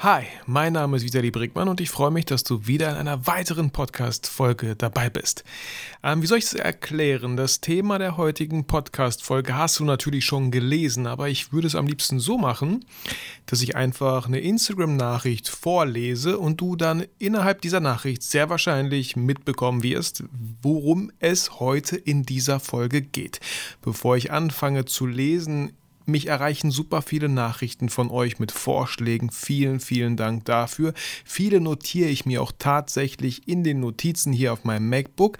Hi, mein Name ist Vitali Brickmann und ich freue mich, dass du wieder in einer weiteren Podcast-Folge dabei bist. Ähm, wie soll ich es erklären? Das Thema der heutigen Podcast-Folge hast du natürlich schon gelesen, aber ich würde es am liebsten so machen, dass ich einfach eine Instagram-Nachricht vorlese und du dann innerhalb dieser Nachricht sehr wahrscheinlich mitbekommen wirst, worum es heute in dieser Folge geht. Bevor ich anfange zu lesen, mich erreichen super viele Nachrichten von euch mit Vorschlägen. Vielen, vielen Dank dafür. Viele notiere ich mir auch tatsächlich in den Notizen hier auf meinem MacBook.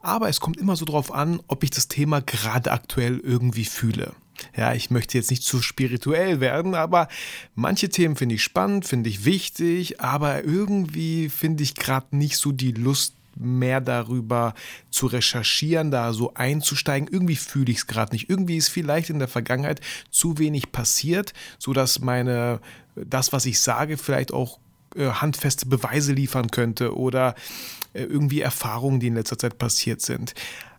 Aber es kommt immer so drauf an, ob ich das Thema gerade aktuell irgendwie fühle. Ja, ich möchte jetzt nicht zu spirituell werden, aber manche Themen finde ich spannend, finde ich wichtig, aber irgendwie finde ich gerade nicht so die Lust mehr darüber zu recherchieren, da so einzusteigen. Irgendwie fühle ich es gerade nicht. Irgendwie ist vielleicht in der Vergangenheit zu wenig passiert, sodass meine, das, was ich sage, vielleicht auch äh, handfeste Beweise liefern könnte oder äh, irgendwie Erfahrungen, die in letzter Zeit passiert sind.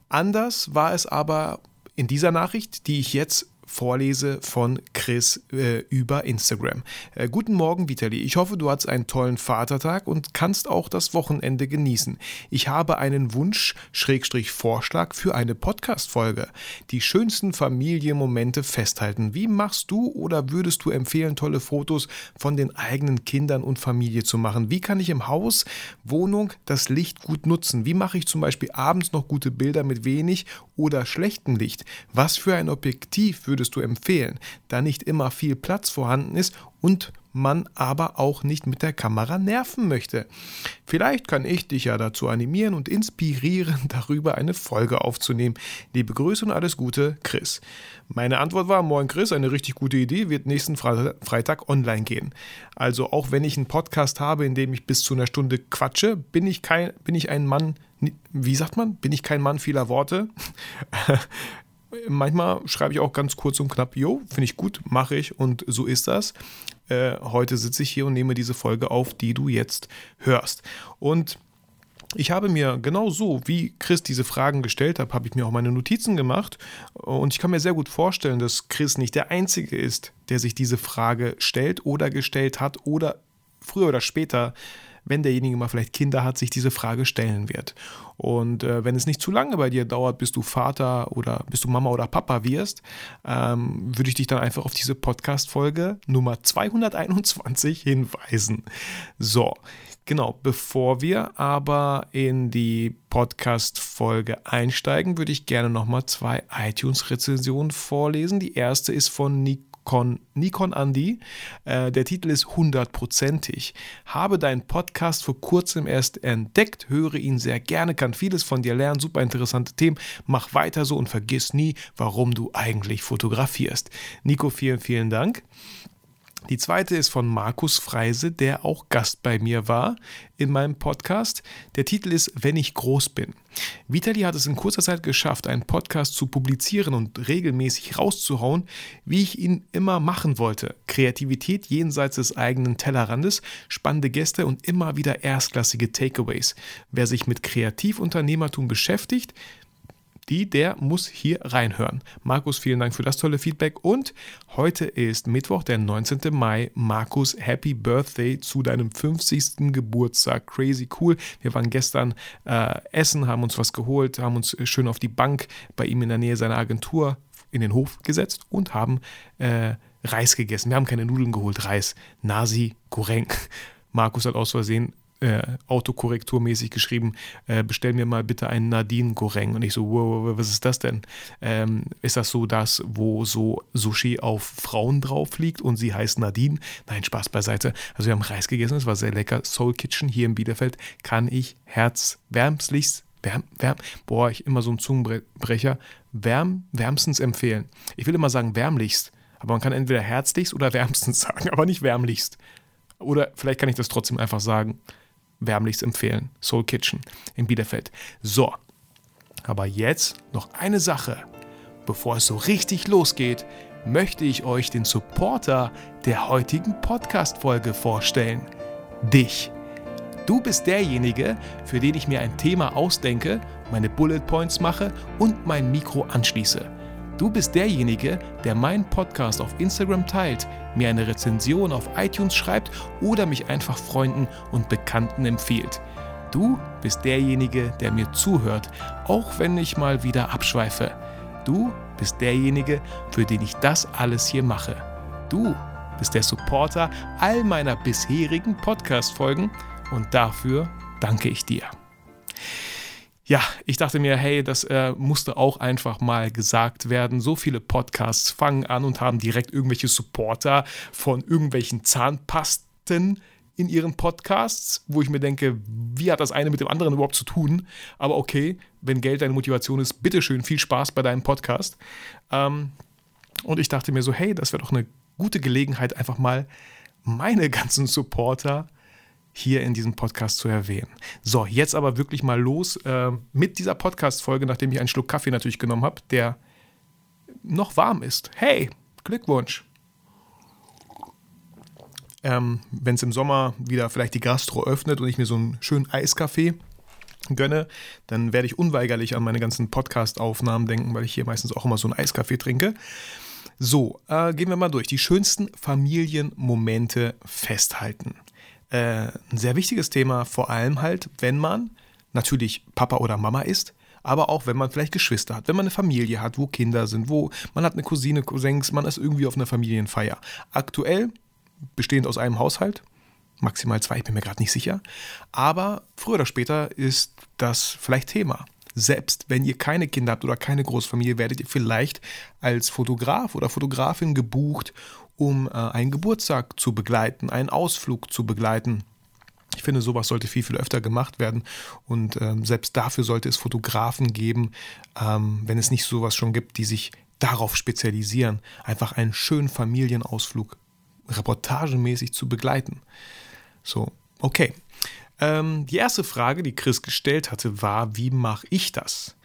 Anders war es aber in dieser Nachricht, die ich jetzt vorlese von Chris äh, über Instagram. Äh, guten Morgen, Vitali. Ich hoffe, du hast einen tollen Vatertag und kannst auch das Wochenende genießen. Ich habe einen Wunsch, Schrägstrich Vorschlag für eine Podcast-Folge. Die schönsten Familienmomente festhalten. Wie machst du oder würdest du empfehlen, tolle Fotos von den eigenen Kindern und Familie zu machen? Wie kann ich im Haus, Wohnung das Licht gut nutzen? Wie mache ich zum Beispiel abends noch gute Bilder mit wenig oder schlechtem Licht? Was für ein Objektiv würde würdest du empfehlen, da nicht immer viel Platz vorhanden ist und man aber auch nicht mit der Kamera nerven möchte. Vielleicht kann ich dich ja dazu animieren und inspirieren, darüber eine Folge aufzunehmen. Liebe Grüße und alles Gute, Chris. Meine Antwort war, moin Chris, eine richtig gute Idee, wird nächsten Freitag online gehen. Also auch wenn ich einen Podcast habe, in dem ich bis zu einer Stunde quatsche, bin ich, kein, bin ich ein Mann, wie sagt man, bin ich kein Mann vieler Worte. Manchmal schreibe ich auch ganz kurz und knapp, jo, finde ich gut, mache ich und so ist das. Äh, heute sitze ich hier und nehme diese Folge auf, die du jetzt hörst. Und ich habe mir genau so, wie Chris diese Fragen gestellt hat, habe ich mir auch meine Notizen gemacht. Und ich kann mir sehr gut vorstellen, dass Chris nicht der Einzige ist, der sich diese Frage stellt oder gestellt hat oder früher oder später wenn derjenige mal vielleicht Kinder hat, sich diese Frage stellen wird. Und äh, wenn es nicht zu lange bei dir dauert, bis du Vater oder bis du Mama oder Papa wirst, ähm, würde ich dich dann einfach auf diese Podcast-Folge Nummer 221 hinweisen. So, Genau, bevor wir aber in die Podcast-Folge einsteigen, würde ich gerne nochmal zwei iTunes-Rezensionen vorlesen. Die erste ist von Nick Nikon, Nikon Andy. Äh, der Titel ist hundertprozentig. Habe deinen Podcast vor kurzem erst entdeckt, höre ihn sehr gerne, kann vieles von dir lernen, super interessante Themen. Mach weiter so und vergiss nie, warum du eigentlich fotografierst. Nico, vielen, vielen Dank. Die zweite ist von Markus Freise, der auch Gast bei mir war in meinem Podcast. Der Titel ist Wenn ich groß bin. Vitali hat es in kurzer Zeit geschafft, einen Podcast zu publizieren und regelmäßig rauszuhauen, wie ich ihn immer machen wollte. Kreativität jenseits des eigenen Tellerrandes, spannende Gäste und immer wieder erstklassige Takeaways. Wer sich mit Kreativunternehmertum beschäftigt, die, der muss hier reinhören. Markus, vielen Dank für das tolle Feedback und heute ist Mittwoch, der 19. Mai. Markus, Happy Birthday zu deinem 50. Geburtstag. Crazy cool. Wir waren gestern äh, essen, haben uns was geholt, haben uns schön auf die Bank bei ihm in der Nähe seiner Agentur in den Hof gesetzt und haben äh, Reis gegessen. Wir haben keine Nudeln geholt, Reis. Nasi Goreng. Markus hat aus Versehen äh, autokorrekturmäßig geschrieben, äh, bestell mir mal bitte einen Nadine Goreng. Und ich so, wow, was ist das denn? Ähm, ist das so das, wo so Sushi auf Frauen drauf liegt und sie heißt Nadine? Nein, Spaß beiseite. Also wir haben Reis gegessen, es war sehr lecker. Soul Kitchen hier in Bielefeld kann ich herzwärmslichst Wärm, wärm, boah, ich immer so ein Zungenbrecher, wärm, wärmstens empfehlen. Ich will immer sagen wärmlichst, aber man kann entweder herzlichst oder wärmstens sagen, aber nicht wärmlichst. Oder vielleicht kann ich das trotzdem einfach sagen wärmlichst empfehlen. Soul Kitchen in Bielefeld. So, aber jetzt noch eine Sache. Bevor es so richtig losgeht, möchte ich euch den Supporter der heutigen Podcast-Folge vorstellen. Dich. Du bist derjenige, für den ich mir ein Thema ausdenke meine Bullet Points mache und mein Mikro anschließe. Du bist derjenige, der meinen Podcast auf Instagram teilt, mir eine Rezension auf iTunes schreibt oder mich einfach Freunden und Bekannten empfiehlt. Du bist derjenige, der mir zuhört, auch wenn ich mal wieder abschweife. Du bist derjenige, für den ich das alles hier mache. Du bist der Supporter all meiner bisherigen Podcast-Folgen und dafür danke ich dir ja, ich dachte mir, hey, das äh, musste auch einfach mal gesagt werden. So viele Podcasts fangen an und haben direkt irgendwelche Supporter von irgendwelchen Zahnpasten in ihren Podcasts, wo ich mir denke, wie hat das eine mit dem anderen überhaupt zu tun? Aber okay, wenn Geld deine Motivation ist, bitteschön, viel Spaß bei deinem Podcast. Ähm, und ich dachte mir so, hey, das wäre doch eine gute Gelegenheit, einfach mal meine ganzen Supporter hier in diesem Podcast zu erwähnen. So, jetzt aber wirklich mal los äh, mit dieser Podcast-Folge, nachdem ich einen Schluck Kaffee natürlich genommen habe, der noch warm ist. Hey, Glückwunsch! Ähm, Wenn es im Sommer wieder vielleicht die Gastro öffnet und ich mir so einen schönen Eiskaffee gönne, dann werde ich unweigerlich an meine ganzen Podcast-Aufnahmen denken, weil ich hier meistens auch immer so einen Eiskaffee trinke. So, äh, gehen wir mal durch. Die schönsten Familienmomente festhalten äh, ein sehr wichtiges Thema, vor allem halt, wenn man natürlich Papa oder Mama ist, aber auch wenn man vielleicht Geschwister hat, wenn man eine Familie hat, wo Kinder sind, wo man hat eine Cousine, Cousins, man ist irgendwie auf einer Familienfeier. Aktuell bestehend aus einem Haushalt, maximal zwei, ich bin mir gerade nicht sicher, aber früher oder später ist das vielleicht Thema. Selbst wenn ihr keine Kinder habt oder keine Großfamilie, werdet ihr vielleicht als Fotograf oder Fotografin gebucht, um äh, einen Geburtstag zu begleiten, einen Ausflug zu begleiten. Ich finde, sowas sollte viel, viel öfter gemacht werden. Und ähm, selbst dafür sollte es Fotografen geben, ähm, wenn es nicht sowas schon gibt, die sich darauf spezialisieren, einfach einen schönen Familienausflug reportagemäßig zu begleiten. So, okay. Ähm, die erste Frage, die Chris gestellt hatte, war, wie mache ich das?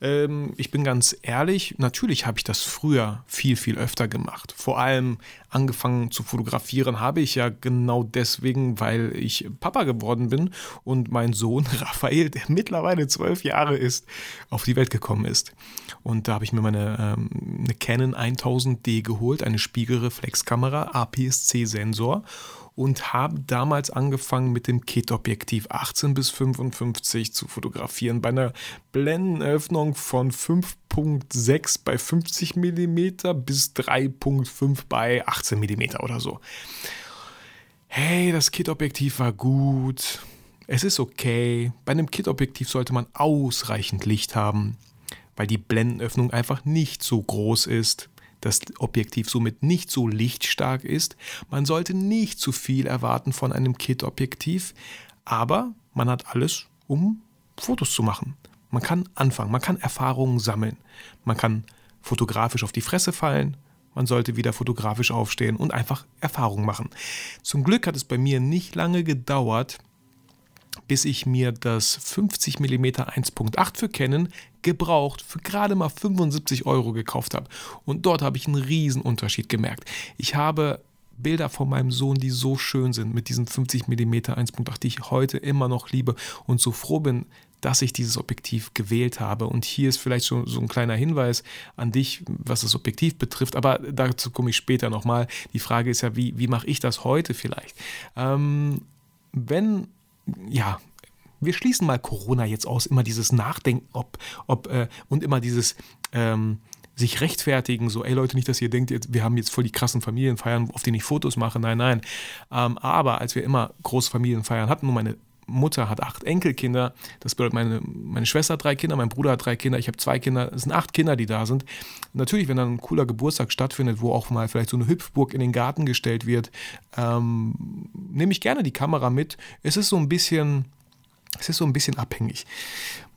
Ähm, ich bin ganz ehrlich, natürlich habe ich das früher viel, viel öfter gemacht. Vor allem angefangen zu fotografieren habe ich ja genau deswegen, weil ich Papa geworden bin und mein Sohn Raphael, der mittlerweile zwölf Jahre ist, auf die Welt gekommen ist. Und da habe ich mir meine ähm, eine Canon 1000D geholt, eine Spiegelreflexkamera, APS-C-Sensor und habe damals angefangen mit dem Kit-Objektiv 18 bis 55 zu fotografieren bei einer Blendenöffnung von 5.6 bei 50 mm bis 3.5 bei 18 mm oder so. Hey, das Kit-Objektiv war gut. Es ist okay. Bei einem Kit-Objektiv sollte man ausreichend Licht haben, weil die Blendenöffnung einfach nicht so groß ist das Objektiv somit nicht so lichtstark ist. Man sollte nicht zu viel erwarten von einem Kit-Objektiv, aber man hat alles, um Fotos zu machen. Man kann anfangen, man kann Erfahrungen sammeln, man kann fotografisch auf die Fresse fallen, man sollte wieder fotografisch aufstehen und einfach Erfahrungen machen. Zum Glück hat es bei mir nicht lange gedauert, bis ich mir das 50 mm 1.8 für Canon gebraucht für gerade mal 75 Euro gekauft habe. Und dort habe ich einen riesen Unterschied gemerkt. Ich habe Bilder von meinem Sohn, die so schön sind, mit diesem 50 mm 1.8, die ich heute immer noch liebe und so froh bin, dass ich dieses Objektiv gewählt habe. Und hier ist vielleicht schon so ein kleiner Hinweis an dich, was das Objektiv betrifft, aber dazu komme ich später nochmal. Die Frage ist ja, wie, wie mache ich das heute vielleicht? Ähm, wenn ja, wir schließen mal Corona jetzt aus, immer dieses Nachdenken, ob, ob äh, und immer dieses ähm, sich rechtfertigen, so, ey Leute, nicht, dass ihr denkt, wir haben jetzt voll die krassen Familienfeiern, auf denen ich Fotos mache. Nein, nein. Ähm, aber als wir immer große Familienfeiern hatten und meine Mutter hat acht Enkelkinder, das bedeutet, meine, meine Schwester hat drei Kinder, mein Bruder hat drei Kinder, ich habe zwei Kinder, es sind acht Kinder, die da sind. Natürlich, wenn dann ein cooler Geburtstag stattfindet, wo auch mal vielleicht so eine Hüpfburg in den Garten gestellt wird, ähm, nehme ich gerne die Kamera mit. Es ist so ein bisschen es ist so ein bisschen abhängig.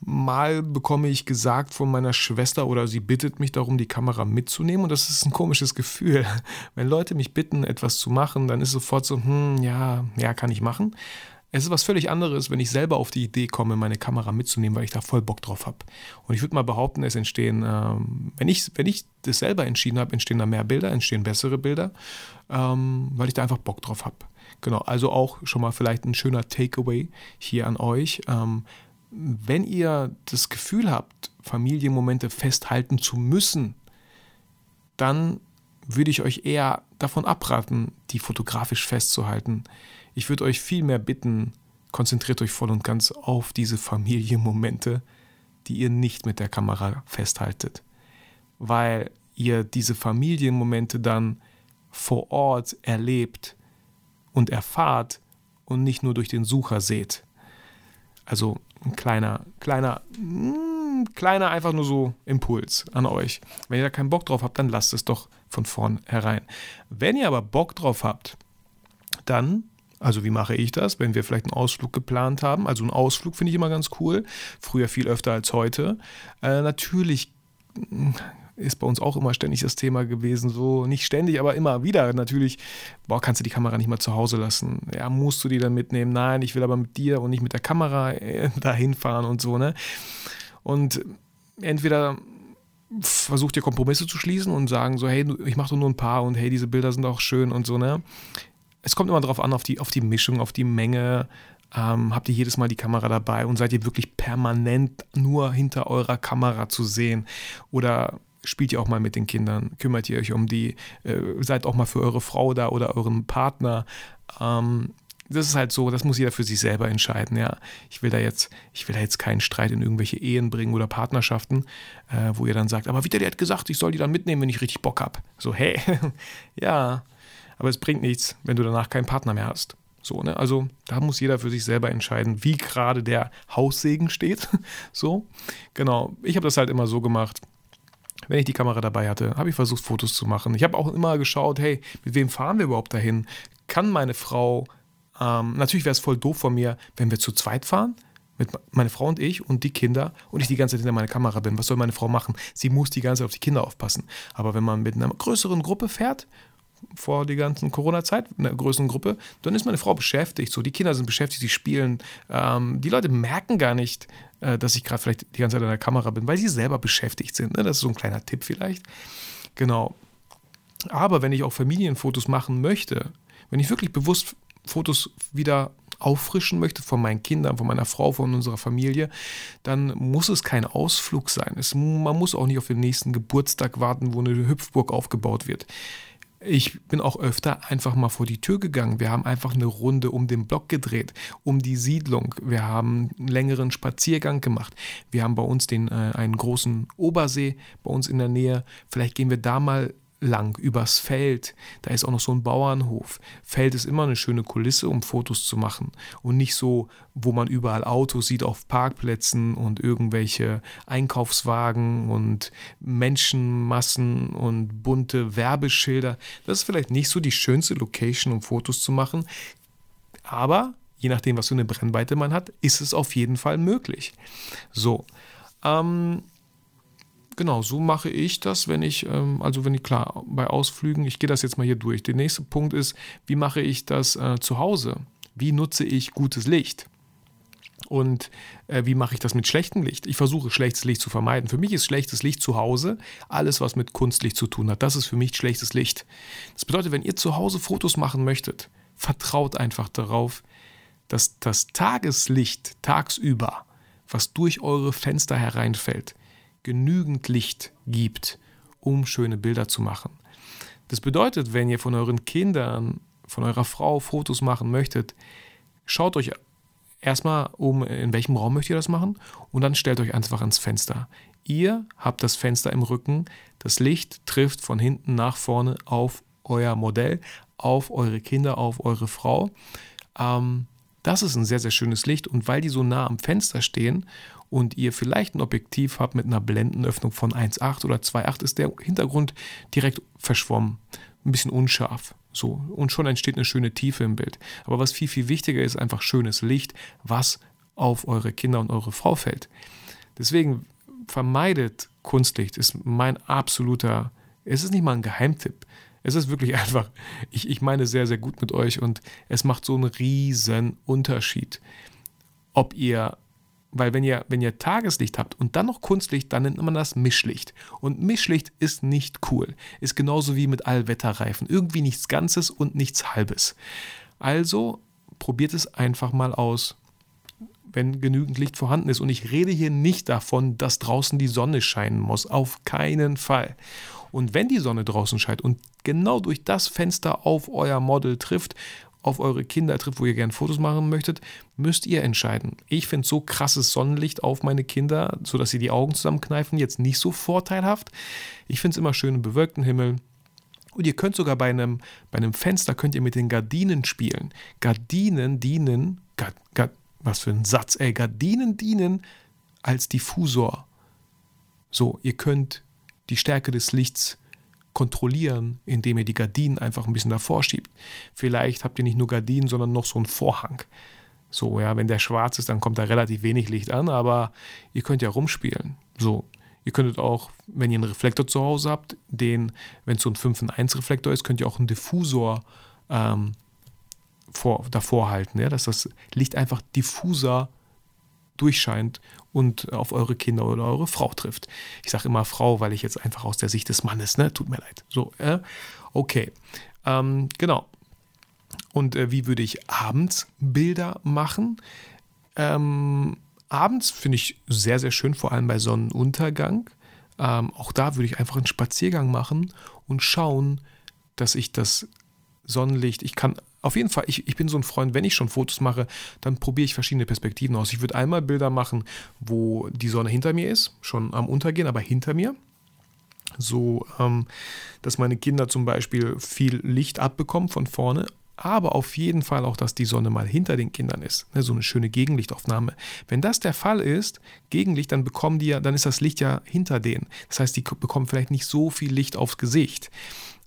Mal bekomme ich gesagt von meiner Schwester oder sie bittet mich darum, die Kamera mitzunehmen und das ist ein komisches Gefühl. Wenn Leute mich bitten, etwas zu machen, dann ist sofort so, hm, ja, ja, kann ich machen. Es ist was völlig anderes, wenn ich selber auf die Idee komme, meine Kamera mitzunehmen, weil ich da voll Bock drauf habe. Und ich würde mal behaupten, es entstehen, ähm, wenn, ich, wenn ich das selber entschieden habe, entstehen da mehr Bilder, entstehen bessere Bilder, ähm, weil ich da einfach Bock drauf habe. Genau, also auch schon mal vielleicht ein schöner Takeaway hier an euch. Ähm, wenn ihr das Gefühl habt, Familienmomente festhalten zu müssen, dann würde ich euch eher davon abraten, die fotografisch festzuhalten. Ich würde euch viel mehr bitten, konzentriert euch voll und ganz auf diese Familienmomente, die ihr nicht mit der Kamera festhaltet, weil ihr diese Familienmomente dann vor Ort erlebt und erfahrt und nicht nur durch den Sucher seht. Also ein kleiner, kleiner, mm, kleiner einfach nur so Impuls an euch. Wenn ihr da keinen Bock drauf habt, dann lasst es doch von vornherein. Wenn ihr aber Bock drauf habt, dann also wie mache ich das, wenn wir vielleicht einen Ausflug geplant haben? Also einen Ausflug finde ich immer ganz cool. Früher viel öfter als heute. Äh, natürlich ist bei uns auch immer ständig das Thema gewesen. So nicht ständig, aber immer wieder. Natürlich, boah, kannst du die Kamera nicht mal zu Hause lassen. Ja, musst du die dann mitnehmen? Nein, ich will aber mit dir und nicht mit der Kamera äh, dahin fahren und so, ne? Und entweder versucht ihr Kompromisse zu schließen und sagen so, hey, ich mache nur ein paar und hey, diese Bilder sind auch schön und so, ne? Es kommt immer darauf an, auf die, auf die Mischung, auf die Menge. Ähm, habt ihr jedes Mal die Kamera dabei und seid ihr wirklich permanent nur hinter eurer Kamera zu sehen? Oder spielt ihr auch mal mit den Kindern, kümmert ihr euch um die, äh, seid auch mal für eure Frau da oder euren Partner. Ähm, das ist halt so, das muss jeder für sich selber entscheiden, ja. Ich will da jetzt, ich will da jetzt keinen Streit in irgendwelche Ehen bringen oder Partnerschaften, äh, wo ihr dann sagt, aber wieder, der hat gesagt, ich soll die dann mitnehmen, wenn ich richtig Bock habe. So, hey, ja, aber es bringt nichts, wenn du danach keinen Partner mehr hast. So, ne? Also da muss jeder für sich selber entscheiden, wie gerade der Haussegen steht. so, genau. Ich habe das halt immer so gemacht wenn ich die Kamera dabei hatte, habe ich versucht, Fotos zu machen. Ich habe auch immer geschaut, hey, mit wem fahren wir überhaupt dahin? Kann meine Frau, ähm, natürlich wäre es voll doof von mir, wenn wir zu zweit fahren, mit meine Frau und ich und die Kinder und ich die ganze Zeit hinter meiner Kamera bin. Was soll meine Frau machen? Sie muss die ganze Zeit auf die Kinder aufpassen. Aber wenn man mit einer größeren Gruppe fährt, vor die ganzen Corona-Zeit, in einer größeren Gruppe, dann ist meine Frau beschäftigt. So, die Kinder sind beschäftigt, sie spielen. Ähm, die Leute merken gar nicht, äh, dass ich gerade vielleicht die ganze Zeit an der Kamera bin, weil sie selber beschäftigt sind. Ne? Das ist so ein kleiner Tipp vielleicht. Genau. Aber wenn ich auch Familienfotos machen möchte, wenn ich wirklich bewusst Fotos wieder auffrischen möchte von meinen Kindern, von meiner Frau, von unserer Familie, dann muss es kein Ausflug sein. Es, man muss auch nicht auf den nächsten Geburtstag warten, wo eine Hüpfburg aufgebaut wird. Ich bin auch öfter einfach mal vor die Tür gegangen. Wir haben einfach eine Runde um den Block gedreht, um die Siedlung. Wir haben einen längeren Spaziergang gemacht. Wir haben bei uns den, äh, einen großen Obersee bei uns in der Nähe. Vielleicht gehen wir da mal lang übers Feld. Da ist auch noch so ein Bauernhof. Feld ist immer eine schöne Kulisse, um Fotos zu machen. Und nicht so, wo man überall Autos sieht auf Parkplätzen und irgendwelche Einkaufswagen und Menschenmassen und bunte Werbeschilder. Das ist vielleicht nicht so die schönste Location, um Fotos zu machen. Aber je nachdem, was für eine Brennweite man hat, ist es auf jeden Fall möglich. So. Ähm, Genau, so mache ich das, wenn ich, ähm, also wenn ich, klar, bei Ausflügen, ich gehe das jetzt mal hier durch. Der nächste Punkt ist, wie mache ich das äh, zu Hause? Wie nutze ich gutes Licht? Und äh, wie mache ich das mit schlechtem Licht? Ich versuche schlechtes Licht zu vermeiden. Für mich ist schlechtes Licht zu Hause alles, was mit Kunstlicht zu tun hat. Das ist für mich schlechtes Licht. Das bedeutet, wenn ihr zu Hause Fotos machen möchtet, vertraut einfach darauf, dass das Tageslicht tagsüber, was durch eure Fenster hereinfällt, genügend Licht gibt, um schöne Bilder zu machen. Das bedeutet, wenn ihr von euren Kindern, von eurer Frau Fotos machen möchtet, schaut euch erstmal um, in welchem Raum möchtet ihr das machen und dann stellt euch einfach ans Fenster. Ihr habt das Fenster im Rücken, das Licht trifft von hinten nach vorne auf euer Modell, auf eure Kinder, auf eure Frau. Ähm, das ist ein sehr, sehr schönes Licht und weil die so nah am Fenster stehen und ihr vielleicht ein Objektiv habt mit einer Blendenöffnung von 1,8 oder 2,8, ist der Hintergrund direkt verschwommen, ein bisschen unscharf. So, und schon entsteht eine schöne Tiefe im Bild. Aber was viel, viel wichtiger ist, einfach schönes Licht, was auf eure Kinder und eure Frau fällt. Deswegen vermeidet Kunstlicht, ist mein absoluter, es ist nicht mal ein Geheimtipp. Es ist wirklich einfach, ich, ich meine sehr, sehr gut mit euch und es macht so einen riesen Unterschied, ob ihr weil wenn ihr, wenn ihr Tageslicht habt und dann noch Kunstlicht, dann nennt man das Mischlicht. Und Mischlicht ist nicht cool. Ist genauso wie mit Allwetterreifen. Irgendwie nichts Ganzes und nichts Halbes. Also probiert es einfach mal aus. wenn genügend Licht vorhanden ist. Und ich rede hier nicht davon, dass draußen die Sonne scheinen muss. Auf keinen Fall. Und wenn die Sonne draußen scheint und genau durch das Fenster auf euer Model trifft, auf eure Kinder trifft, wo ihr gerne Fotos machen möchtet, müsst ihr entscheiden. Ich finde so krasses Sonnenlicht auf meine Kinder, sodass sie die Augen zusammenkneifen, jetzt nicht so vorteilhaft. Ich finde es immer schön im bewölkten Himmel. Und ihr könnt sogar bei einem, bei einem Fenster könnt ihr mit den Gardinen spielen. Gardinen dienen, Gard, Gard, was für ein Satz, ey, Gardinen dienen als Diffusor. So, ihr könnt die Stärke des Lichts kontrollieren, indem ihr die Gardinen einfach ein bisschen davor schiebt. Vielleicht habt ihr nicht nur Gardinen, sondern noch so einen Vorhang. So, ja, wenn der schwarz ist, dann kommt da relativ wenig Licht an, aber ihr könnt ja rumspielen. So, ihr könntet auch, wenn ihr einen Reflektor zu Hause habt, den, wenn es so ein 5 in 1 Reflektor ist, könnt ihr auch einen Diffusor ähm, vor, davor halten, ja, dass das Licht einfach diffuser durchscheint und auf eure Kinder oder eure Frau trifft. Ich sage immer Frau, weil ich jetzt einfach aus der Sicht des Mannes, ne? Tut mir leid. So, äh? okay. Ähm, genau. Und äh, wie würde ich abends Bilder machen? Ähm, abends finde ich sehr, sehr schön, vor allem bei Sonnenuntergang. Ähm, auch da würde ich einfach einen Spaziergang machen und schauen, dass ich das Sonnenlicht, ich kann auf jeden Fall, ich, ich bin so ein Freund, wenn ich schon Fotos mache, dann probiere ich verschiedene Perspektiven aus. Ich würde einmal Bilder machen, wo die Sonne hinter mir ist, schon am Untergehen, aber hinter mir. So, ähm, dass meine Kinder zum Beispiel viel Licht abbekommen von vorne, aber auf jeden Fall auch, dass die Sonne mal hinter den Kindern ist. Ne, so eine schöne Gegenlichtaufnahme. Wenn das der Fall ist, Gegenlicht, dann bekommen die ja, dann ist das Licht ja hinter denen. Das heißt, die bekommen vielleicht nicht so viel Licht aufs Gesicht.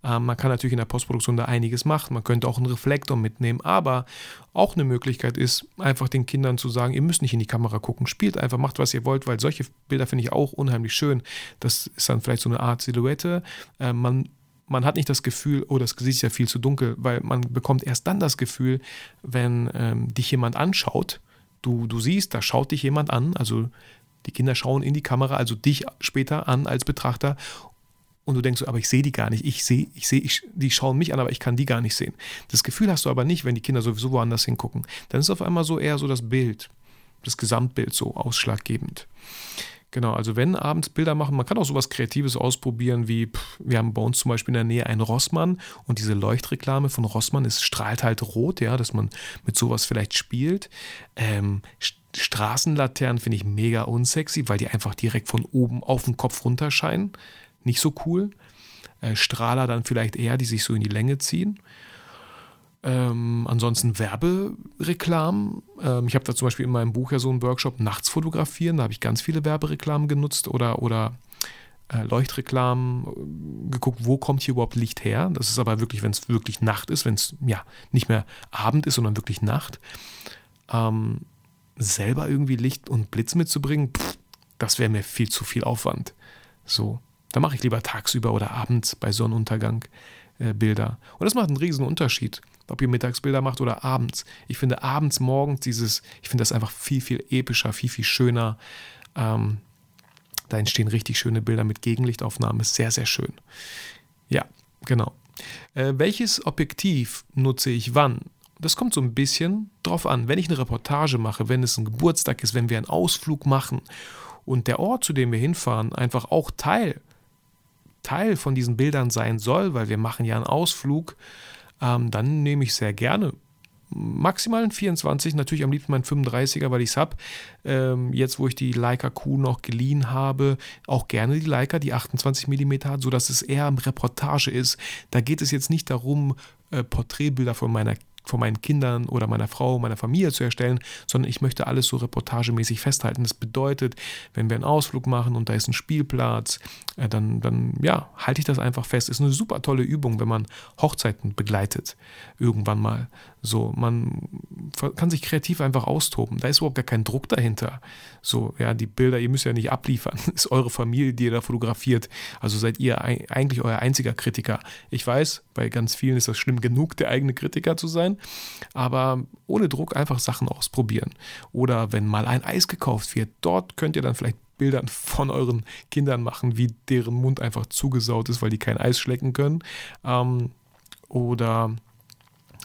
Ähm, man kann natürlich in der Postproduktion da einiges machen. Man könnte auch einen Reflektor mitnehmen. Aber auch eine Möglichkeit ist, einfach den Kindern zu sagen, ihr müsst nicht in die Kamera gucken. Spielt einfach, macht, was ihr wollt, weil solche Bilder finde ich auch unheimlich schön. Das ist dann vielleicht so eine Art Silhouette. Äh, man man hat nicht das Gefühl, oh, das Gesicht ist ja viel zu dunkel, weil man bekommt erst dann das Gefühl, wenn ähm, dich jemand anschaut. Du, du siehst, da schaut dich jemand an, also die Kinder schauen in die Kamera, also dich später an als Betrachter und du denkst so, aber ich sehe die gar nicht. Ich sehe, ich sehe, ich, die schauen mich an, aber ich kann die gar nicht sehen. Das Gefühl hast du aber nicht, wenn die Kinder sowieso woanders hingucken. Dann ist auf einmal so eher so das Bild, das Gesamtbild so ausschlaggebend. Genau, also wenn abends Bilder machen, man kann auch sowas Kreatives ausprobieren, wie pff, wir haben bei uns zum Beispiel in der Nähe einen Rossmann und diese Leuchtreklame von Rossmann ist strahlt halt rot, ja, dass man mit sowas vielleicht spielt. Ähm, Straßenlaternen finde ich mega unsexy, weil die einfach direkt von oben auf den Kopf runterscheinen nicht so cool. Äh, Strahler dann vielleicht eher, die sich so in die Länge ziehen. Ähm, ansonsten Werbereklamen. Ähm, ich habe da zum Beispiel in meinem Buch ja so einen Workshop Nachts fotografieren. Da habe ich ganz viele Werbereklamen genutzt oder, oder äh, Leuchtreklamen äh, geguckt, wo kommt hier überhaupt Licht her. Das ist aber wirklich, wenn es wirklich Nacht ist, wenn es ja nicht mehr Abend ist, sondern wirklich Nacht. Ähm, selber irgendwie Licht und Blitz mitzubringen, pff, das wäre mir viel zu viel Aufwand. So. Da mache ich lieber tagsüber oder abends bei Sonnenuntergang äh, Bilder. Und das macht einen riesen Unterschied, ob ihr Mittagsbilder macht oder abends. Ich finde abends, morgens dieses, ich finde das einfach viel, viel epischer, viel, viel schöner. Ähm, da entstehen richtig schöne Bilder mit Gegenlichtaufnahmen. Ist sehr, sehr schön. Ja, genau. Äh, welches Objektiv nutze ich wann? Das kommt so ein bisschen drauf an. Wenn ich eine Reportage mache, wenn es ein Geburtstag ist, wenn wir einen Ausflug machen und der Ort, zu dem wir hinfahren, einfach auch Teil Teil von diesen Bildern sein soll, weil wir machen ja einen Ausflug, ähm, dann nehme ich sehr gerne maximal ein 24, natürlich am liebsten mein 35er, weil ich es habe. Ähm, jetzt, wo ich die Leica Q noch geliehen habe, auch gerne die Leica, die 28 mm hat, sodass es eher eine Reportage ist. Da geht es jetzt nicht darum, äh, Porträtbilder von meiner von meinen Kindern oder meiner Frau, meiner Familie zu erstellen, sondern ich möchte alles so reportagemäßig festhalten. Das bedeutet, wenn wir einen Ausflug machen und da ist ein Spielplatz, äh, dann, dann ja, halte ich das einfach fest. Ist eine super tolle Übung, wenn man Hochzeiten begleitet, irgendwann mal. So, man kann sich kreativ einfach austoben. Da ist überhaupt gar kein Druck dahinter. So, ja, die Bilder, ihr müsst ja nicht abliefern. Das ist eure Familie, die ihr da fotografiert. Also seid ihr eigentlich euer einziger Kritiker. Ich weiß, bei ganz vielen ist das schlimm genug, der eigene Kritiker zu sein. Aber ohne Druck einfach Sachen ausprobieren. Oder wenn mal ein Eis gekauft wird, dort könnt ihr dann vielleicht Bilder von euren Kindern machen, wie deren Mund einfach zugesaut ist, weil die kein Eis schlecken können. Ähm, oder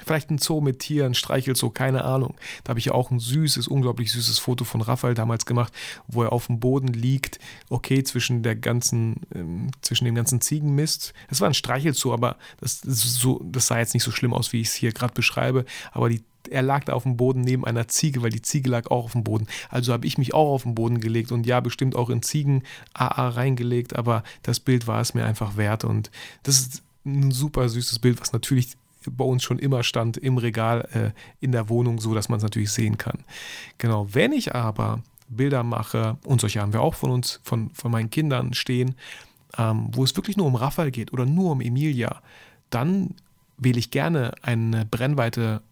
vielleicht ein Zoo mit Tieren, Streichelzoo, keine Ahnung. Da habe ich ja auch ein süßes, unglaublich süßes Foto von Raphael damals gemacht, wo er auf dem Boden liegt, okay, zwischen der ganzen, ähm, zwischen dem ganzen Ziegenmist. Es war ein Streichelzoo, aber das, so, das sah jetzt nicht so schlimm aus, wie ich es hier gerade beschreibe, aber die er lag da auf dem Boden neben einer Ziege, weil die Ziege lag auch auf dem Boden. Also habe ich mich auch auf den Boden gelegt und ja, bestimmt auch in Ziegen AA reingelegt, aber das Bild war es mir einfach wert und das ist ein super süßes Bild, was natürlich bei uns schon immer stand im Regal äh, in der Wohnung, so dass man es natürlich sehen kann. Genau, wenn ich aber Bilder mache, und solche haben wir auch von uns, von, von meinen Kindern stehen, ähm, wo es wirklich nur um Raphael geht oder nur um Emilia, dann wähle ich gerne eine Brennweite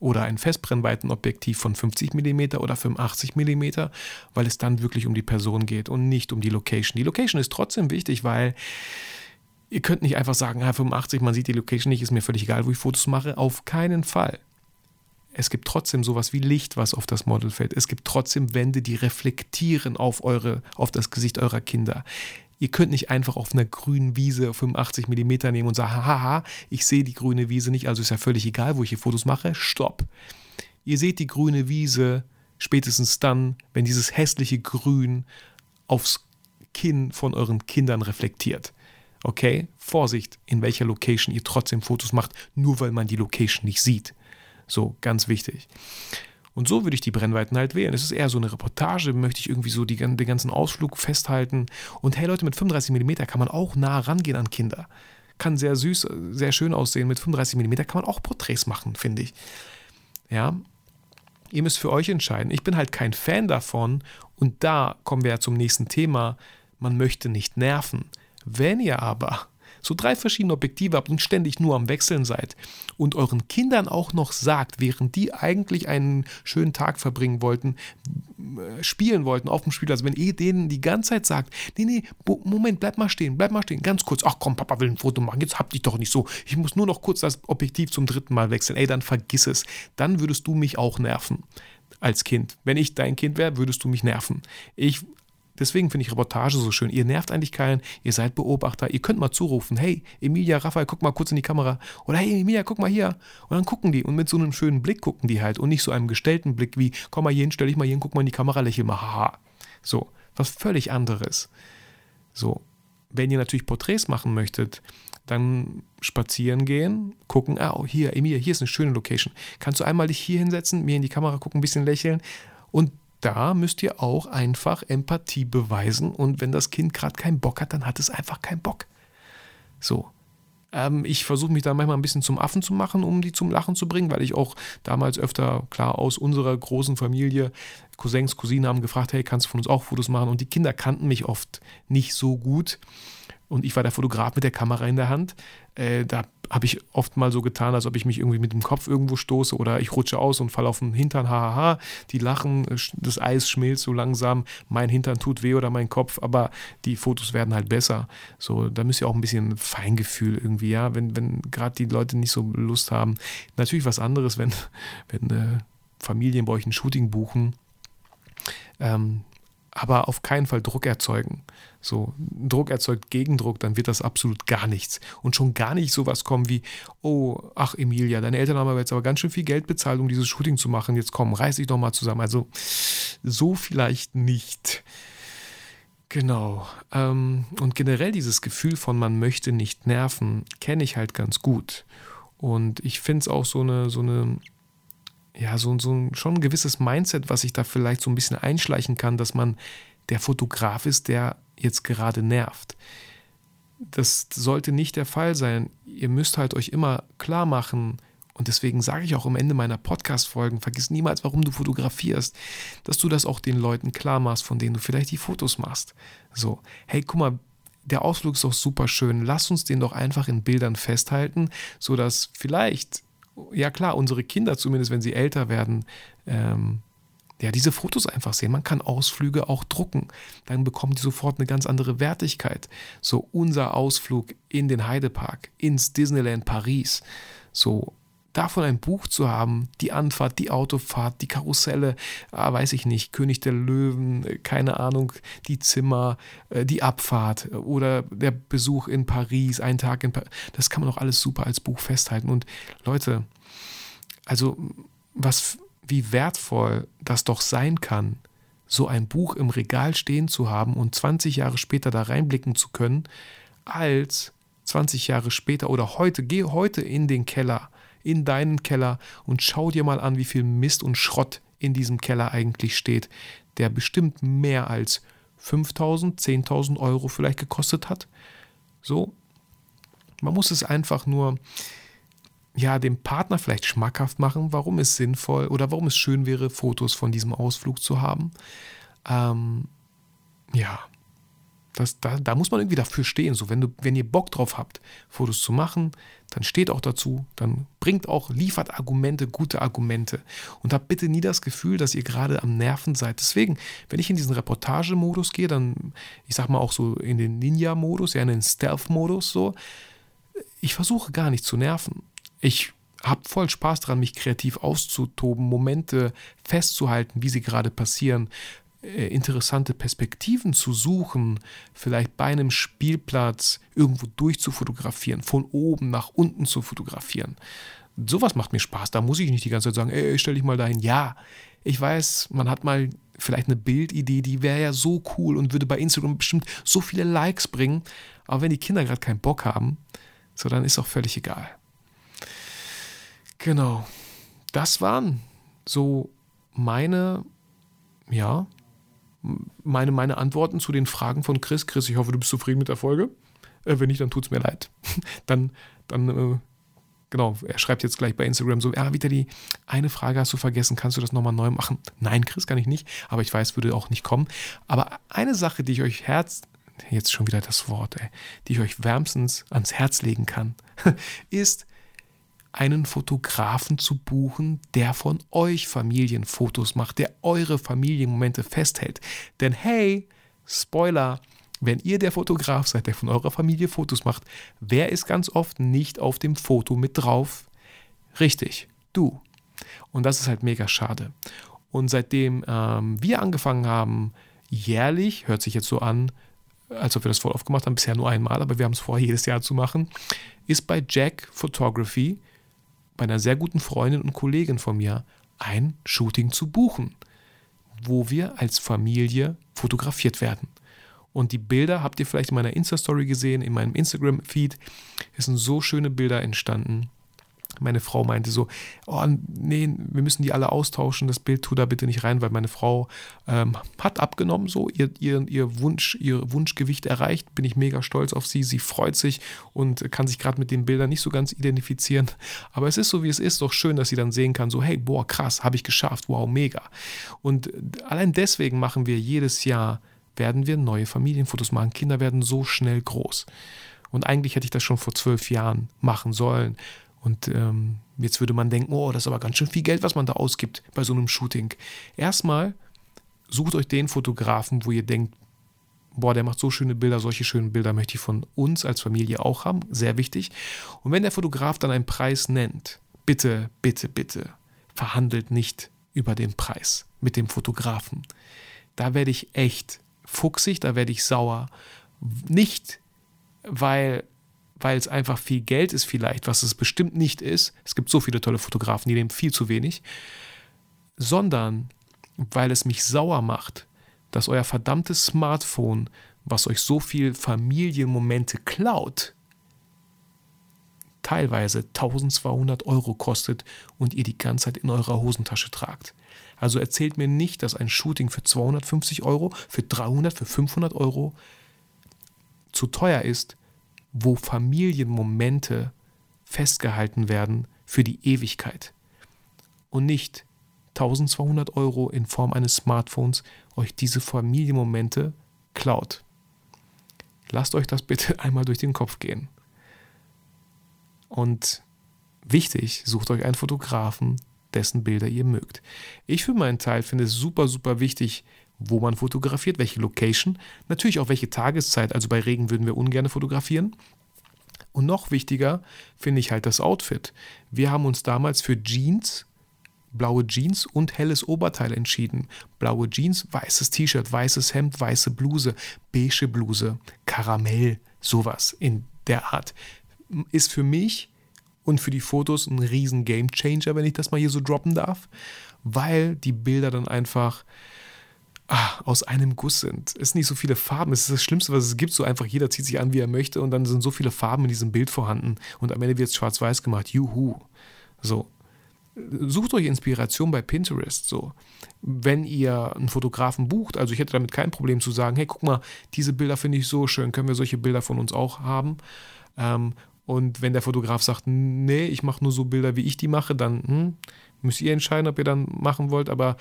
oder ein Festbrennweitenobjektiv von 50 mm oder 85 mm, weil es dann wirklich um die Person geht und nicht um die Location. Die Location ist trotzdem wichtig, weil Ihr könnt nicht einfach sagen, ja, 85, man sieht die Location nicht, ist mir völlig egal, wo ich Fotos mache. Auf keinen Fall. Es gibt trotzdem sowas wie Licht, was auf das Model fällt. Es gibt trotzdem Wände, die reflektieren auf, eure, auf das Gesicht eurer Kinder. Ihr könnt nicht einfach auf einer grünen Wiese 85 mm nehmen und sagen, haha, ich sehe die grüne Wiese nicht, also ist ja völlig egal, wo ich hier Fotos mache. Stopp. Ihr seht die grüne Wiese spätestens dann, wenn dieses hässliche Grün aufs Kinn von euren Kindern reflektiert. Okay, Vorsicht, in welcher Location ihr trotzdem Fotos macht, nur weil man die Location nicht sieht. So, ganz wichtig. Und so würde ich die Brennweiten halt wählen. Es ist eher so eine Reportage, möchte ich irgendwie so die, den ganzen Ausflug festhalten. Und hey Leute, mit 35 mm kann man auch nah rangehen an Kinder. Kann sehr süß, sehr schön aussehen. Mit 35 mm kann man auch Porträts machen, finde ich. Ja, ihr müsst für euch entscheiden. Ich bin halt kein Fan davon. Und da kommen wir ja zum nächsten Thema. Man möchte nicht nerven. Wenn ihr aber so drei verschiedene Objektive habt und ständig nur am Wechseln seid und euren Kindern auch noch sagt, während die eigentlich einen schönen Tag verbringen wollten, äh, spielen wollten auf dem Spielplatz, wenn ihr denen die ganze Zeit sagt, nee, nee, Moment, bleib mal stehen, bleib mal stehen, ganz kurz, ach komm, Papa will ein Foto machen, jetzt hab dich doch nicht so, ich muss nur noch kurz das Objektiv zum dritten Mal wechseln, ey, dann vergiss es, dann würdest du mich auch nerven als Kind. Wenn ich dein Kind wäre, würdest du mich nerven. Ich Deswegen finde ich Reportage so schön. Ihr nervt eigentlich keinen, ihr seid Beobachter, ihr könnt mal zurufen, hey, Emilia, Raphael, guck mal kurz in die Kamera. Oder hey, Emilia, guck mal hier. Und dann gucken die und mit so einem schönen Blick gucken die halt und nicht so einem gestellten Blick wie, komm mal hier hin, stell dich mal hier hin, guck mal in die Kamera, lächel mal, haha. So, was völlig anderes. So, wenn ihr natürlich Porträts machen möchtet, dann spazieren gehen, gucken, ah, oh, hier, Emilia, hier ist eine schöne Location. Kannst du einmal dich hier hinsetzen, mir in die Kamera gucken, ein bisschen lächeln und da müsst ihr auch einfach Empathie beweisen und wenn das Kind gerade keinen Bock hat, dann hat es einfach keinen Bock. So. Ähm, ich versuche mich da manchmal ein bisschen zum Affen zu machen, um die zum Lachen zu bringen, weil ich auch damals öfter, klar, aus unserer großen Familie, Cousins, Cousinen haben gefragt, hey, kannst du von uns auch Fotos machen? Und die Kinder kannten mich oft nicht so gut und ich war der Fotograf mit der Kamera in der Hand. Äh, da habe ich oft mal so getan, als ob ich mich irgendwie mit dem Kopf irgendwo stoße oder ich rutsche aus und falle auf den Hintern, hahaha. Die lachen, äh, das Eis schmilzt so langsam, mein Hintern tut weh oder mein Kopf, aber die Fotos werden halt besser. So, da müsst ihr auch ein bisschen Feingefühl irgendwie, ja, wenn, wenn gerade die Leute nicht so Lust haben. Natürlich was anderes, wenn, wenn äh, Familien bei euch ein Shooting buchen. Ähm, aber auf keinen Fall Druck erzeugen. So, Druck erzeugt Gegendruck, dann wird das absolut gar nichts. Und schon gar nicht sowas kommen wie, oh, ach Emilia, deine Eltern haben aber jetzt aber ganz schön viel Geld bezahlt, um dieses Shooting zu machen. Jetzt komm, reiß dich doch mal zusammen. Also, so vielleicht nicht. Genau. Ähm, und generell dieses Gefühl von man möchte nicht nerven, kenne ich halt ganz gut. Und ich finde es auch so eine, so eine ja, so, so schon ein gewisses Mindset, was sich da vielleicht so ein bisschen einschleichen kann, dass man der Fotograf ist, der jetzt gerade nervt. Das sollte nicht der Fall sein. Ihr müsst halt euch immer klar machen, und deswegen sage ich auch am Ende meiner Podcast-Folgen, vergiss niemals, warum du fotografierst, dass du das auch den Leuten klar machst, von denen du vielleicht die Fotos machst. So, hey, guck mal, der Ausflug ist doch super schön, lass uns den doch einfach in Bildern festhalten, sodass vielleicht ja klar, unsere Kinder, zumindest wenn sie älter werden, ähm, ja, diese Fotos einfach sehen. Man kann Ausflüge auch drucken. Dann bekommen die sofort eine ganz andere Wertigkeit. So unser Ausflug in den Heidepark, ins Disneyland Paris. So, davon ein Buch zu haben, die Anfahrt, die Autofahrt, die Karusselle, ah, weiß ich nicht, König der Löwen, äh, keine Ahnung, die Zimmer, äh, die Abfahrt oder der Besuch in Paris, ein Tag in Paris, das kann man auch alles super als Buch festhalten. Und Leute, also was, wie wertvoll das doch sein kann, so ein Buch im Regal stehen zu haben und 20 Jahre später da reinblicken zu können, als 20 Jahre später oder heute, geh heute in den Keller in deinen Keller und schau dir mal an, wie viel Mist und Schrott in diesem Keller eigentlich steht, der bestimmt mehr als 5000, 10.000 Euro vielleicht gekostet hat. So, man muss es einfach nur ja, dem Partner vielleicht schmackhaft machen, warum es sinnvoll oder warum es schön wäre, Fotos von diesem Ausflug zu haben. Ähm, ja, das, da, da muss man irgendwie dafür stehen. So, wenn, du, wenn ihr Bock drauf habt, Fotos zu machen, dann steht auch dazu, dann bringt auch, liefert Argumente, gute Argumente. Und habt bitte nie das Gefühl, dass ihr gerade am Nerven seid. Deswegen, wenn ich in diesen Reportagemodus gehe, dann, ich sag mal auch so in den Ninja-Modus, ja, in den Stealth-Modus, so, ich versuche gar nicht zu nerven. Ich habe voll Spaß daran, mich kreativ auszutoben, Momente festzuhalten, wie sie gerade passieren, interessante Perspektiven zu suchen, vielleicht bei einem Spielplatz irgendwo durchzufotografieren, von oben nach unten zu fotografieren. Sowas macht mir Spaß. Da muss ich nicht die ganze Zeit sagen, ey, stell dich mal dahin. Ja, ich weiß, man hat mal vielleicht eine Bildidee, die wäre ja so cool und würde bei Instagram bestimmt so viele Likes bringen. Aber wenn die Kinder gerade keinen Bock haben, so dann ist auch völlig egal. Genau. Das waren so meine, ja, meine, meine Antworten zu den Fragen von Chris. Chris, ich hoffe, du bist zufrieden mit der Folge. Äh, wenn nicht, dann tut es mir leid. dann, dann, äh, genau, er schreibt jetzt gleich bei Instagram so, ja, wieder die eine Frage hast du vergessen, kannst du das nochmal neu machen? Nein, Chris, kann ich nicht, aber ich weiß, würde auch nicht kommen. Aber eine Sache, die ich euch Herz, jetzt schon wieder das Wort, ey, die ich euch wärmstens ans Herz legen kann, ist, einen Fotografen zu buchen, der von euch Familienfotos macht, der eure Familienmomente festhält. Denn hey, Spoiler, wenn ihr der Fotograf seid, der von eurer Familie Fotos macht, wer ist ganz oft nicht auf dem Foto mit drauf? Richtig, du. Und das ist halt mega schade. Und seitdem ähm, wir angefangen haben, jährlich, hört sich jetzt so an, als ob wir das voll aufgemacht haben, bisher nur einmal, aber wir haben es vor, jedes Jahr zu machen, ist bei Jack Photography bei einer sehr guten Freundin und Kollegin von mir ein Shooting zu buchen, wo wir als Familie fotografiert werden. Und die Bilder habt ihr vielleicht in meiner Insta-Story gesehen, in meinem Instagram-Feed. Es sind so schöne Bilder entstanden meine Frau meinte so, oh nee, wir müssen die alle austauschen, das Bild tu da bitte nicht rein, weil meine Frau ähm, hat abgenommen, so ihr, ihr, ihr Wunsch, ihr Wunschgewicht erreicht, bin ich mega stolz auf sie, sie freut sich und kann sich gerade mit den Bildern nicht so ganz identifizieren, aber es ist so, wie es ist, doch schön, dass sie dann sehen kann, so hey, boah, krass, habe ich geschafft, wow, mega. Und allein deswegen machen wir jedes Jahr, werden wir neue Familienfotos machen, Kinder werden so schnell groß. Und eigentlich hätte ich das schon vor zwölf Jahren machen sollen. Und ähm, jetzt würde man denken, oh, das ist aber ganz schön viel Geld, was man da ausgibt bei so einem Shooting. Erstmal sucht euch den Fotografen, wo ihr denkt, boah, der macht so schöne Bilder, solche schönen Bilder möchte ich von uns als Familie auch haben, sehr wichtig. Und wenn der Fotograf dann einen Preis nennt, bitte, bitte, bitte, verhandelt nicht über den Preis mit dem Fotografen. Da werde ich echt fuchsig, da werde ich sauer. Nicht, weil weil es einfach viel Geld ist vielleicht, was es bestimmt nicht ist. Es gibt so viele tolle Fotografen, die nehmen viel zu wenig. Sondern weil es mich sauer macht, dass euer verdammtes Smartphone, was euch so viel Familienmomente klaut, teilweise 1200 Euro kostet und ihr die ganze Zeit in eurer Hosentasche tragt. Also erzählt mir nicht, dass ein Shooting für 250 Euro, für 300, für 500 Euro zu teuer ist, wo Familienmomente festgehalten werden für die Ewigkeit und nicht 1200 Euro in Form eines Smartphones euch diese Familienmomente klaut. Lasst euch das bitte einmal durch den Kopf gehen. Und wichtig, sucht euch einen Fotografen, dessen Bilder ihr mögt. Ich für meinen Teil finde es super, super wichtig, wo man fotografiert, welche Location, natürlich auch welche Tageszeit. Also bei Regen würden wir ungern fotografieren. Und noch wichtiger finde ich halt das Outfit. Wir haben uns damals für Jeans, blaue Jeans und helles Oberteil entschieden. Blaue Jeans, weißes T-Shirt, weißes Hemd, weiße Bluse, beige Bluse, Karamell, sowas in der Art. Ist für mich und für die Fotos ein riesen Game Changer, wenn ich das mal hier so droppen darf, weil die Bilder dann einfach ah, aus einem Guss sind. Es sind nicht so viele Farben. Es ist das Schlimmste, was es gibt. So einfach jeder zieht sich an, wie er möchte und dann sind so viele Farben in diesem Bild vorhanden und am Ende wird es schwarz-weiß gemacht. Juhu. So. Sucht euch Inspiration bei Pinterest. So. Wenn ihr einen Fotografen bucht, also ich hätte damit kein Problem zu sagen, hey, guck mal, diese Bilder finde ich so schön, können wir solche Bilder von uns auch haben? Ähm, und wenn der Fotograf sagt, nee, ich mache nur so Bilder, wie ich die mache, dann hm, müsst ihr entscheiden, ob ihr dann machen wollt. Aber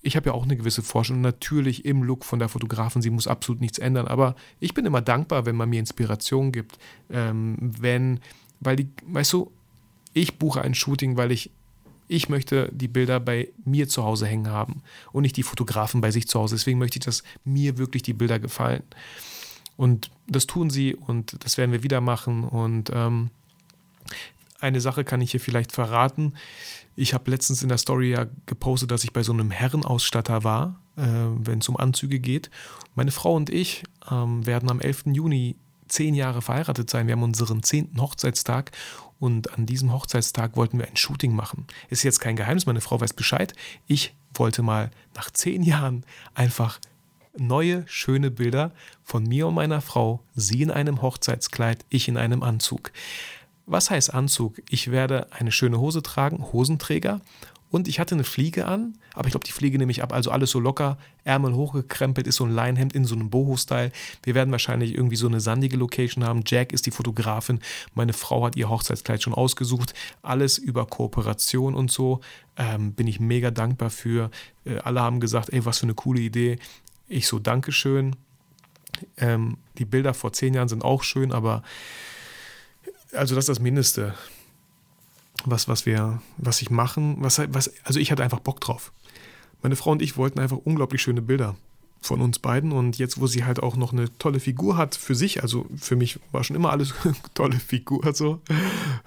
ich habe ja auch eine gewisse Forschung. Natürlich im Look von der Fotografin, sie muss absolut nichts ändern. Aber ich bin immer dankbar, wenn man mir Inspiration gibt. Ähm, wenn, weil die, weißt du, ich buche ein Shooting, weil ich, ich möchte die Bilder bei mir zu Hause hängen haben und nicht die Fotografen bei sich zu Hause. Deswegen möchte ich, dass mir wirklich die Bilder gefallen. Und das tun sie und das werden wir wieder machen. Und ähm, eine Sache kann ich hier vielleicht verraten. Ich habe letztens in der Story ja gepostet, dass ich bei so einem Herrenausstatter war, äh, wenn es um Anzüge geht. Meine Frau und ich ähm, werden am 11. Juni zehn Jahre verheiratet sein. Wir haben unseren zehnten Hochzeitstag und an diesem Hochzeitstag wollten wir ein Shooting machen. Ist jetzt kein Geheimnis, meine Frau weiß Bescheid. Ich wollte mal nach zehn Jahren einfach neue, schöne Bilder von mir und meiner Frau, sie in einem Hochzeitskleid, ich in einem Anzug. Was heißt Anzug? Ich werde eine schöne Hose tragen, Hosenträger und ich hatte eine Fliege an, aber ich glaube, die Fliege nehme ich ab. Also alles so locker, Ärmel hochgekrempelt, ist so ein Leinhemd in so einem Boho-Style. Wir werden wahrscheinlich irgendwie so eine sandige Location haben. Jack ist die Fotografin. Meine Frau hat ihr Hochzeitskleid schon ausgesucht. Alles über Kooperation und so. Ähm, bin ich mega dankbar für. Äh, alle haben gesagt, ey, was für eine coole Idee. Ich so, Dankeschön. Ähm, die Bilder vor zehn Jahren sind auch schön, aber also das ist das Mindeste, was, was wir, was ich machen, was, was, also ich hatte einfach Bock drauf. Meine Frau und ich wollten einfach unglaublich schöne Bilder von uns beiden und jetzt, wo sie halt auch noch eine tolle Figur hat für sich, also für mich war schon immer alles eine tolle Figur, so.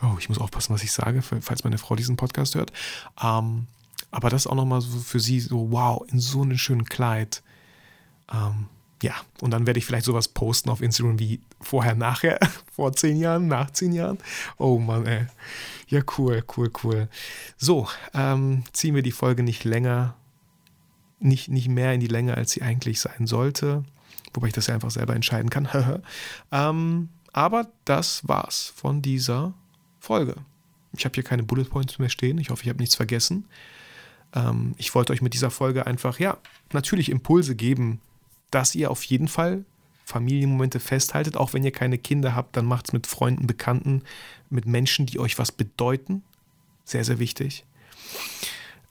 Oh, ich muss aufpassen, was ich sage, falls meine Frau diesen Podcast hört. Ähm, aber das auch nochmal so für sie so, wow, in so einem schönen Kleid. Ähm, ja, und dann werde ich vielleicht sowas posten auf Instagram wie vorher, nachher, vor zehn Jahren, nach zehn Jahren. Oh Mann, ey. Ja, cool, cool, cool. So, ähm, ziehen wir die Folge nicht länger, nicht, nicht mehr in die Länge, als sie eigentlich sein sollte. Wobei ich das ja einfach selber entscheiden kann. ähm, aber das war's von dieser Folge. Ich habe hier keine Bullet Points mehr stehen. Ich hoffe, ich habe nichts vergessen. Ähm, ich wollte euch mit dieser Folge einfach, ja, natürlich Impulse geben, dass ihr auf jeden Fall Familienmomente festhaltet. Auch wenn ihr keine Kinder habt, dann macht es mit Freunden, Bekannten, mit Menschen, die euch was bedeuten. Sehr, sehr wichtig.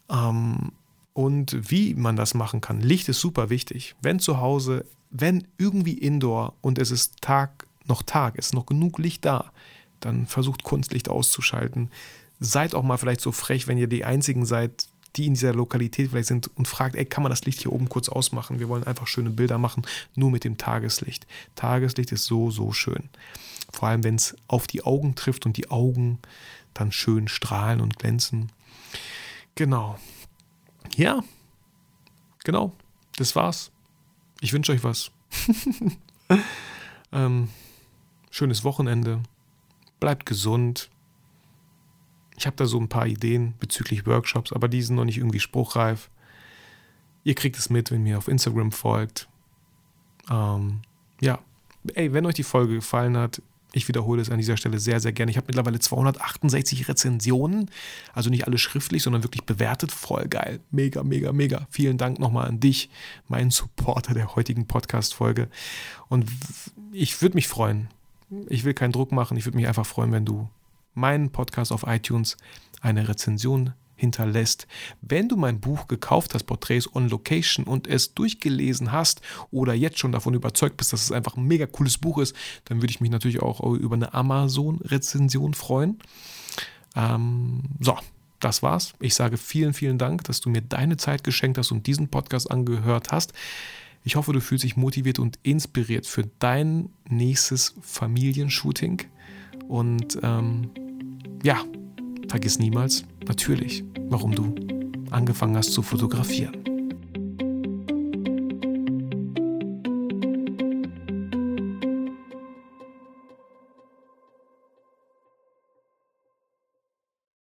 Ähm, und wie man das machen kann. Licht ist super wichtig. Wenn zu Hause, wenn irgendwie indoor und es ist Tag, noch Tag, ist noch genug Licht da, dann versucht Kunstlicht auszuschalten. Seid auch mal vielleicht so frech, wenn ihr die Einzigen seid, die in dieser Lokalität vielleicht sind und fragt, ey, kann man das Licht hier oben kurz ausmachen? Wir wollen einfach schöne Bilder machen, nur mit dem Tageslicht. Tageslicht ist so, so schön. Vor allem, wenn es auf die Augen trifft und die Augen dann schön strahlen und glänzen. Genau. Ja, genau. Das war's. Ich wünsche euch was. ähm, schönes Wochenende. Bleibt gesund. Ich habe da so ein paar Ideen bezüglich Workshops, aber die sind noch nicht irgendwie spruchreif. Ihr kriegt es mit, wenn ihr mir auf Instagram folgt. Ähm, ja, ey, wenn euch die Folge gefallen hat, ich wiederhole es an dieser Stelle sehr, sehr gerne. Ich habe mittlerweile 268 Rezensionen, also nicht alle schriftlich, sondern wirklich bewertet. Voll geil. Mega, mega, mega. Vielen Dank nochmal an dich, meinen Supporter der heutigen Podcast-Folge. Und ich würde mich freuen. Ich will keinen Druck machen. Ich würde mich einfach freuen, wenn du meinen Podcast auf iTunes eine Rezension hinterlässt. Wenn du mein Buch gekauft hast, Portraits on Location, und es durchgelesen hast oder jetzt schon davon überzeugt bist, dass es einfach ein mega cooles Buch ist, dann würde ich mich natürlich auch über eine Amazon-Rezension freuen. Ähm, so, das war's. Ich sage vielen, vielen Dank, dass du mir deine Zeit geschenkt hast und diesen Podcast angehört hast. Ich hoffe, du fühlst dich motiviert und inspiriert für dein nächstes Familienshooting. Und ähm, ja, vergiss niemals natürlich, warum du angefangen hast zu fotografieren.